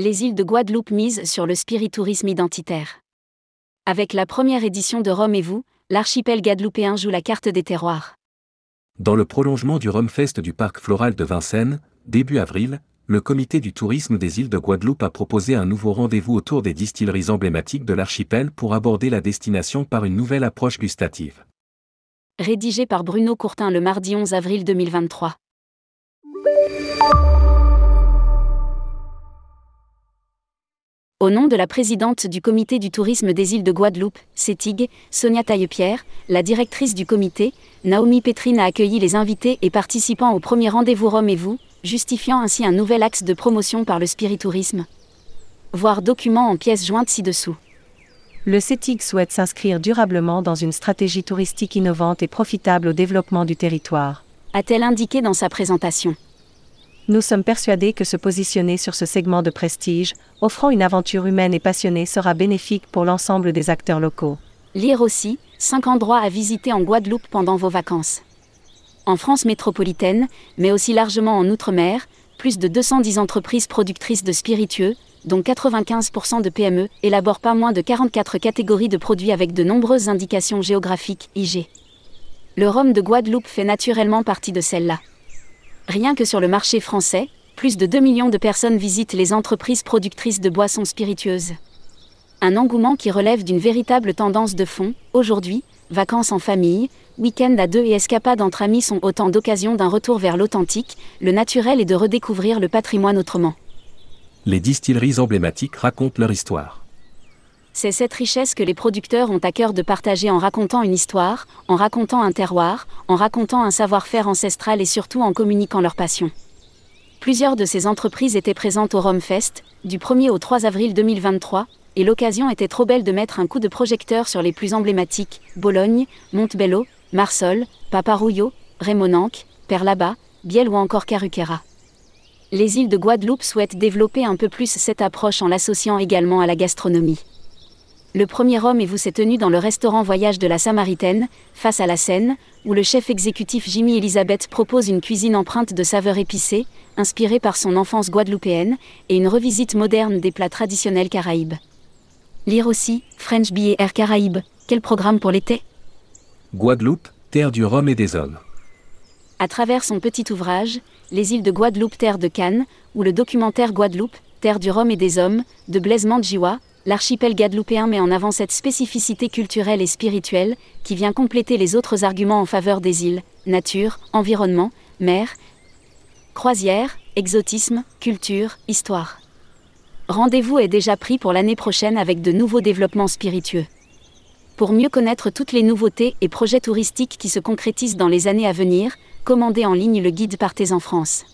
Les îles de Guadeloupe misent sur le spiritourisme identitaire. Avec la première édition de Rome et vous, l'archipel guadeloupéen joue la carte des terroirs. Dans le prolongement du Rumfest du parc floral de Vincennes, début avril, le comité du tourisme des îles de Guadeloupe a proposé un nouveau rendez-vous autour des distilleries emblématiques de l'archipel pour aborder la destination par une nouvelle approche gustative. Rédigé par Bruno Courtin le mardi 11 avril 2023. Au nom de la présidente du comité du tourisme des îles de Guadeloupe, CETIG, Sonia Taillepierre, la directrice du comité, Naomi Petrine a accueilli les invités et participants au premier rendez-vous Rome et vous, justifiant ainsi un nouvel axe de promotion par le spiritourisme. Voir document en pièces jointes ci-dessous. Le CETIG souhaite s'inscrire durablement dans une stratégie touristique innovante et profitable au développement du territoire. A-t-elle indiqué dans sa présentation nous sommes persuadés que se positionner sur ce segment de prestige, offrant une aventure humaine et passionnée, sera bénéfique pour l'ensemble des acteurs locaux. Lire aussi 5 endroits à visiter en Guadeloupe pendant vos vacances. En France métropolitaine, mais aussi largement en Outre-mer, plus de 210 entreprises productrices de spiritueux, dont 95% de PME, élaborent pas moins de 44 catégories de produits avec de nombreuses indications géographiques, IG. Le rhum de Guadeloupe fait naturellement partie de celle-là. Rien que sur le marché français, plus de 2 millions de personnes visitent les entreprises productrices de boissons spiritueuses. Un engouement qui relève d'une véritable tendance de fond. Aujourd'hui, vacances en famille, week-end à deux et escapades entre amis sont autant d'occasions d'un retour vers l'authentique, le naturel et de redécouvrir le patrimoine autrement. Les distilleries emblématiques racontent leur histoire. C'est cette richesse que les producteurs ont à cœur de partager en racontant une histoire, en racontant un terroir, en racontant un savoir-faire ancestral et surtout en communiquant leur passion. Plusieurs de ces entreprises étaient présentes au Rome Fest, du 1er au 3 avril 2023, et l'occasion était trop belle de mettre un coup de projecteur sur les plus emblématiques Bologne, Montebello, Marsol, Paparouillot, Rémonanque, Perlaba, Biel ou encore Caruquera. Les îles de Guadeloupe souhaitent développer un peu plus cette approche en l'associant également à la gastronomie. Le premier homme et vous s'est tenu dans le restaurant Voyage de la Samaritaine, face à la Seine, où le chef exécutif Jimmy Elizabeth propose une cuisine empreinte de saveurs épicées, inspirée par son enfance guadeloupéenne, et une revisite moderne des plats traditionnels caraïbes. Lire aussi, French Air Caraïbes, quel programme pour l'été? Guadeloupe, terre du rhum et des hommes. À travers son petit ouvrage, Les îles de Guadeloupe, terre de Cannes, ou le documentaire Guadeloupe, terre du rhum et des hommes, de Blaise Mandjiwa, l'archipel guadeloupéen met en avant cette spécificité culturelle et spirituelle, qui vient compléter les autres arguments en faveur des îles, nature, environnement, mer, croisière, exotisme, culture, histoire. Rendez-vous est déjà pris pour l'année prochaine avec de nouveaux développements spiritueux. Pour mieux connaître toutes les nouveautés et projets touristiques qui se concrétisent dans les années à venir, commandez en ligne le guide Partez en France.